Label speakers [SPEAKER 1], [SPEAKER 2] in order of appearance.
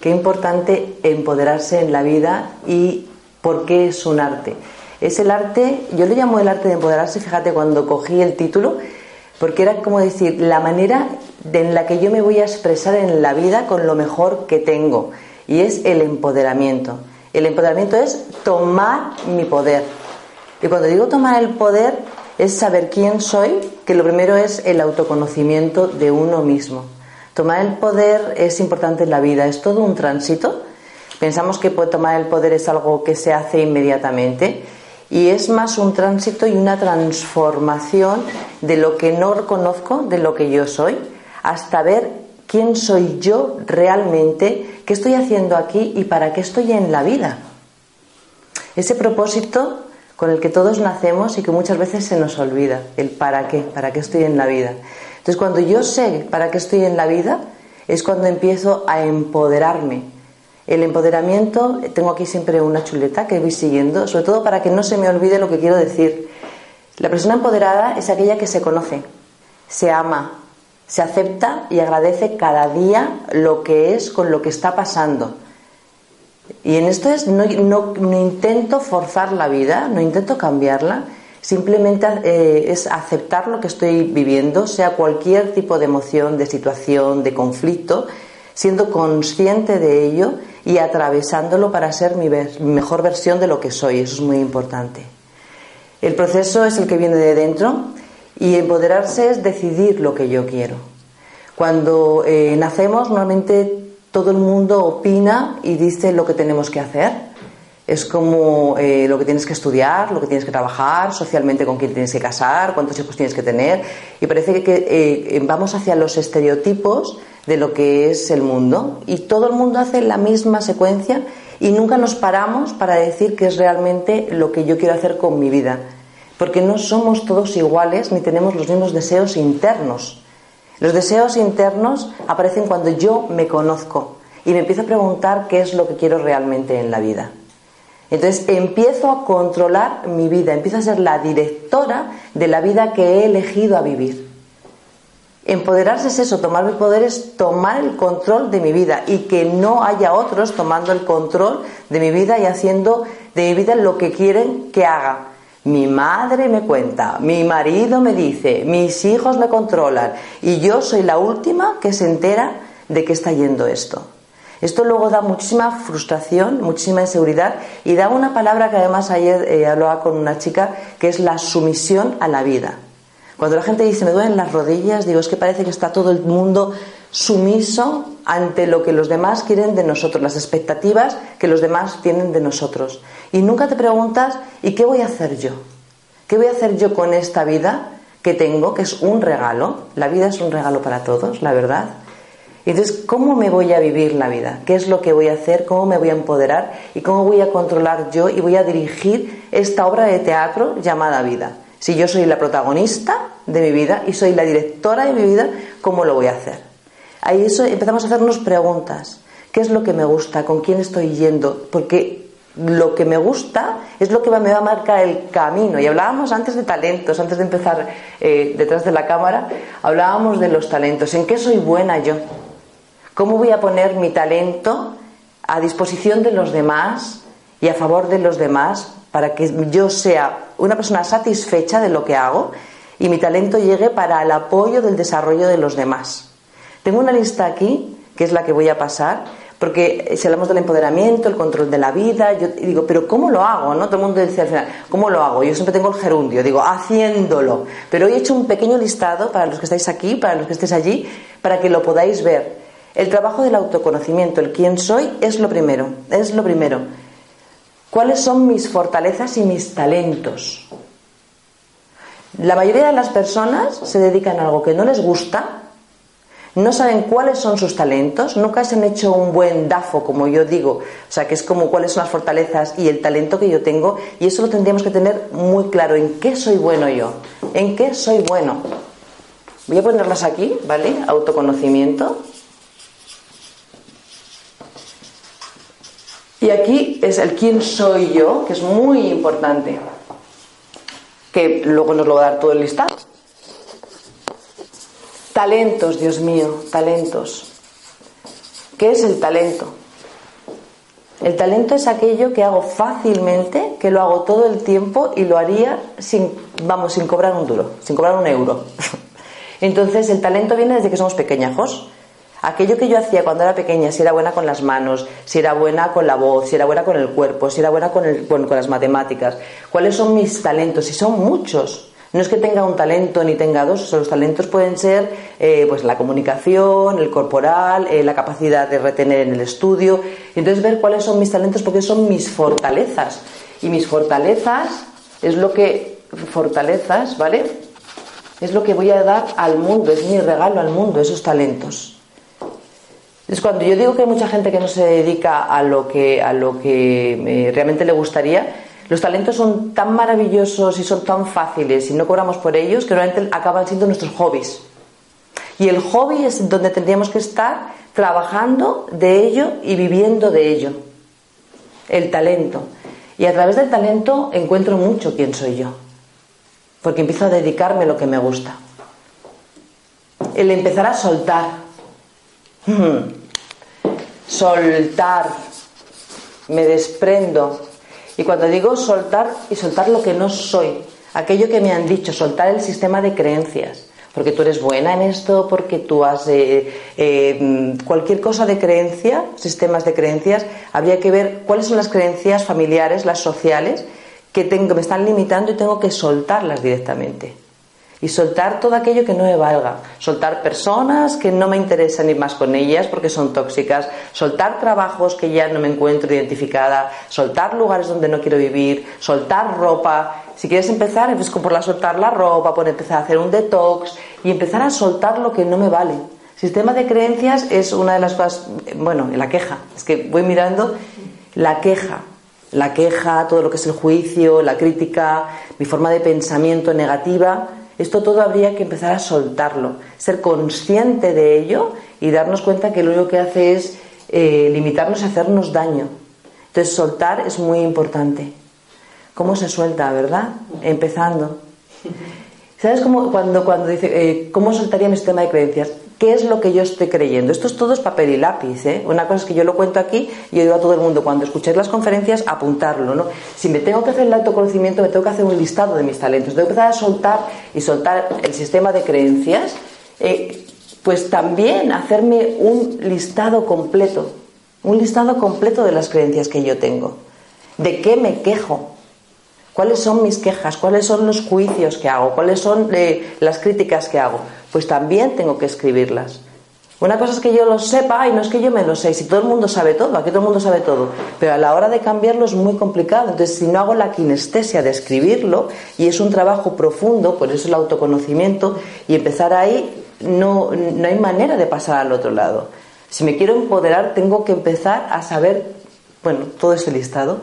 [SPEAKER 1] Qué importante empoderarse en la vida y por qué es un arte. Es el arte, yo le llamo el arte de empoderarse, fíjate, cuando cogí el título, porque era como decir, la manera en la que yo me voy a expresar en la vida con lo mejor que tengo, y es el empoderamiento. El empoderamiento es tomar mi poder. Y cuando digo tomar el poder, es saber quién soy, que lo primero es el autoconocimiento de uno mismo. Tomar el poder es importante en la vida, es todo un tránsito. Pensamos que tomar el poder es algo que se hace inmediatamente y es más un tránsito y una transformación de lo que no reconozco, de lo que yo soy, hasta ver quién soy yo realmente, qué estoy haciendo aquí y para qué estoy en la vida. Ese propósito con el que todos nacemos y que muchas veces se nos olvida, el para qué, para qué estoy en la vida. Entonces cuando yo sé para qué estoy en la vida, es cuando empiezo a empoderarme, el empoderamiento, tengo aquí siempre una chuleta que voy siguiendo, sobre todo para que no se me olvide lo que quiero decir. La persona empoderada es aquella que se conoce, se ama, se acepta y agradece cada día lo que es con lo que está pasando. Y en esto es, no, intento forzar la vida, no intento cambiarla, simplemente eh, es aceptar lo que estoy viviendo, sea cualquier tipo de emoción, de situación, de conflicto, siendo consciente de ello y atravesándolo para ser mi mejor versión de lo que soy. Eso es muy importante. El proceso es el que viene de dentro y empoderarse es decidir lo que yo quiero. Cuando eh, nacemos, normalmente todo el mundo opina y dice lo que tenemos que hacer. Es como eh, lo que tienes que estudiar, lo que tienes que trabajar, socialmente con quién tienes que casar, cuántos hijos tienes que tener. Y parece que, eh, vamos hacia los estereotipos de lo que es el mundo y todo el mundo hace la misma secuencia y nunca nos paramos para decir qué es realmente lo que yo quiero hacer con mi vida, porque no somos todos iguales ni tenemos los mismos deseos internos. Los deseos internos aparecen cuando yo me conozco y me empiezo a preguntar qué es lo que quiero realmente en la vida. Entonces empiezo a controlar mi vida, empiezo a ser la directora de la vida que he elegido a vivir. Empoderarse es eso, tomar el poder es tomar el control de mi vida y que no haya otros tomando el control de mi vida y haciendo de mi vida lo que quieren que haga. Mi madre me cuenta, mi marido me dice, mis hijos me controlan y yo soy la última que se entera de que está yendo esto. Esto luego da muchísima frustración, muchísima inseguridad y da una palabra que además ayer eh, hablaba con una chica que es la sumisión a la vida. Cuando la gente dice me duelen las rodillas, digo es que parece que está todo el mundo sumiso ante lo que los demás quieren de nosotros, las expectativas que los demás tienen de nosotros. Y nunca te preguntas, ¿y qué voy a hacer yo? ¿Qué voy a hacer yo con esta vida que tengo, que es un regalo? La vida es un regalo para todos, la verdad. Entonces, ¿cómo me voy a vivir la vida? ¿Qué es lo que voy a hacer? ¿Cómo me voy a empoderar? ¿Y cómo voy a controlar yo y voy a dirigir esta obra de teatro llamada vida? Si yo soy la protagonista de mi vida y soy la directora de mi vida, ¿cómo lo voy a hacer? Ahí eso empezamos a hacernos preguntas. ¿Qué es lo que me gusta? ¿Con quién estoy yendo? Porque lo que me gusta es lo que me va a marcar el camino. Y hablábamos antes de talentos, antes de empezar eh, detrás de la cámara, hablábamos de los talentos. ¿En qué soy buena yo? ¿Cómo voy a poner mi talento a disposición de los demás y a favor de los demás para que yo sea una persona satisfecha de lo que hago y mi talento llegue para el apoyo del desarrollo de los demás. Tengo una lista aquí, que es la que voy a pasar, porque si hablamos del empoderamiento, el control de la vida, yo digo, pero ¿cómo lo hago? ¿no? Todo el mundo dice al final, ¿cómo lo hago? Yo siempre tengo el gerundio, digo, haciéndolo. Pero hoy he hecho un pequeño listado para los que estáis aquí, para los que estéis allí, para que lo podáis ver. El trabajo del autoconocimiento, el quién soy, es lo primero, es lo primero. cuáles son mis fortalezas y mis talentos. La mayoría de las personas se dedican a algo que no les gusta, no saben cuáles son sus talentos, nunca se han hecho un buen DAFO, como yo digo, o sea, que es como cuáles son las fortalezas y el talento que yo tengo, y eso lo tendríamos que tener muy claro, en qué soy bueno yo, en qué soy bueno. Voy a ponerlas aquí, ¿vale? Autoconocimiento. Y aquí es el quién soy yo, que es muy importante, que luego nos lo va a dar todo el listado. Talentos, Dios mío, talentos. ¿Qué es el talento? El talento es aquello que hago fácilmente, que lo hago todo el tiempo y lo haría sin, vamos, sin cobrar un duro, sin cobrar un euro. Entonces, el talento viene desde que somos pequeñajos. Aquello que yo hacía cuando era pequeña, si era buena con las manos, si era buena con la voz, si era buena con el cuerpo, si era buena con, con, las matemáticas, cuáles son mis talentos, y son muchos. No es que tenga un talento ni tenga dos, los talentos pueden ser eh, pues la comunicación, el corporal, eh, la capacidad de retener en el estudio. Entonces ver cuáles son mis talentos porque son mis fortalezas. Y mis fortalezas es lo que fortalezas, ¿vale? Es lo que voy a dar al mundo, es mi regalo al mundo, esos talentos. Es cuando yo digo que hay mucha gente que no se dedica a lo que, a lo que eh, realmente le gustaría, los talentos son tan maravillosos y son tan fáciles y no cobramos por ellos que realmente acaban siendo nuestros hobbies. Y el hobby es donde tendríamos que estar trabajando de ello y viviendo de ello. El talento. Y a través del talento encuentro mucho quién soy yo. Porque empiezo a dedicarme a lo que me gusta. El empezar a soltar soltar, me desprendo. Y cuando digo soltar, y soltar lo que no soy, aquello que me han dicho, soltar el sistema de creencias, porque tú eres buena en esto, porque tú has eh, eh, cualquier cosa de creencia, sistemas de creencias, habría que ver cuáles son las creencias familiares, las sociales, que me están limitando y tengo que soltarlas directamente y soltar todo aquello que no me valga, soltar personas que no me interesan ir más con ellas porque son tóxicas, soltar trabajos que ya no me encuentro identificada, soltar lugares donde no quiero vivir, soltar ropa. Si quieres empezar, pues por la soltar la ropa, por empezar a hacer un detox y empezar a soltar lo que no me vale. Sistema de creencias es una de las cosas, bueno, la queja, es que voy mirando la queja, la queja, todo lo que es el juicio, la crítica, mi forma de pensamiento negativa, esto todo habría que empezar a soltarlo, ser consciente de ello y darnos cuenta que lo único que hace es eh, limitarnos a hacernos daño. Entonces soltar es muy importante. ¿Cómo se suelta, verdad? Empezando. ¿Sabes cómo, cuando, cuando dice, eh, ¿cómo soltaría mi sistema de creencias? ¿Qué es lo que yo estoy creyendo? Esto es todo es papel y lápiz. ¿eh? Una cosa es que yo lo cuento aquí y yo digo a todo el mundo, cuando escuchéis las conferencias, apuntarlo. ¿no? Si me tengo que hacer el autoconocimiento, me tengo que hacer un listado de mis talentos. Tengo que empezar a soltar y soltar el sistema de creencias. Eh, pues también hacerme un listado completo. Un listado completo de las creencias que yo tengo. ¿De qué me quejo? ¿Cuáles son mis quejas? ¿Cuáles son los juicios que hago? ¿Cuáles son eh, las críticas que hago? Pues también tengo que escribirlas. Una cosa es que yo lo sepa y no es que yo me lo sé. Si todo el mundo sabe todo, aquí todo el mundo sabe todo. Pero a la hora de cambiarlo es muy complicado. Entonces, si no hago la kinestesia de escribirlo, y es un trabajo profundo, por eso el autoconocimiento, y empezar ahí, no, no hay manera de pasar al otro lado. Si me quiero empoderar, tengo que empezar a saber, bueno, todo ese listado.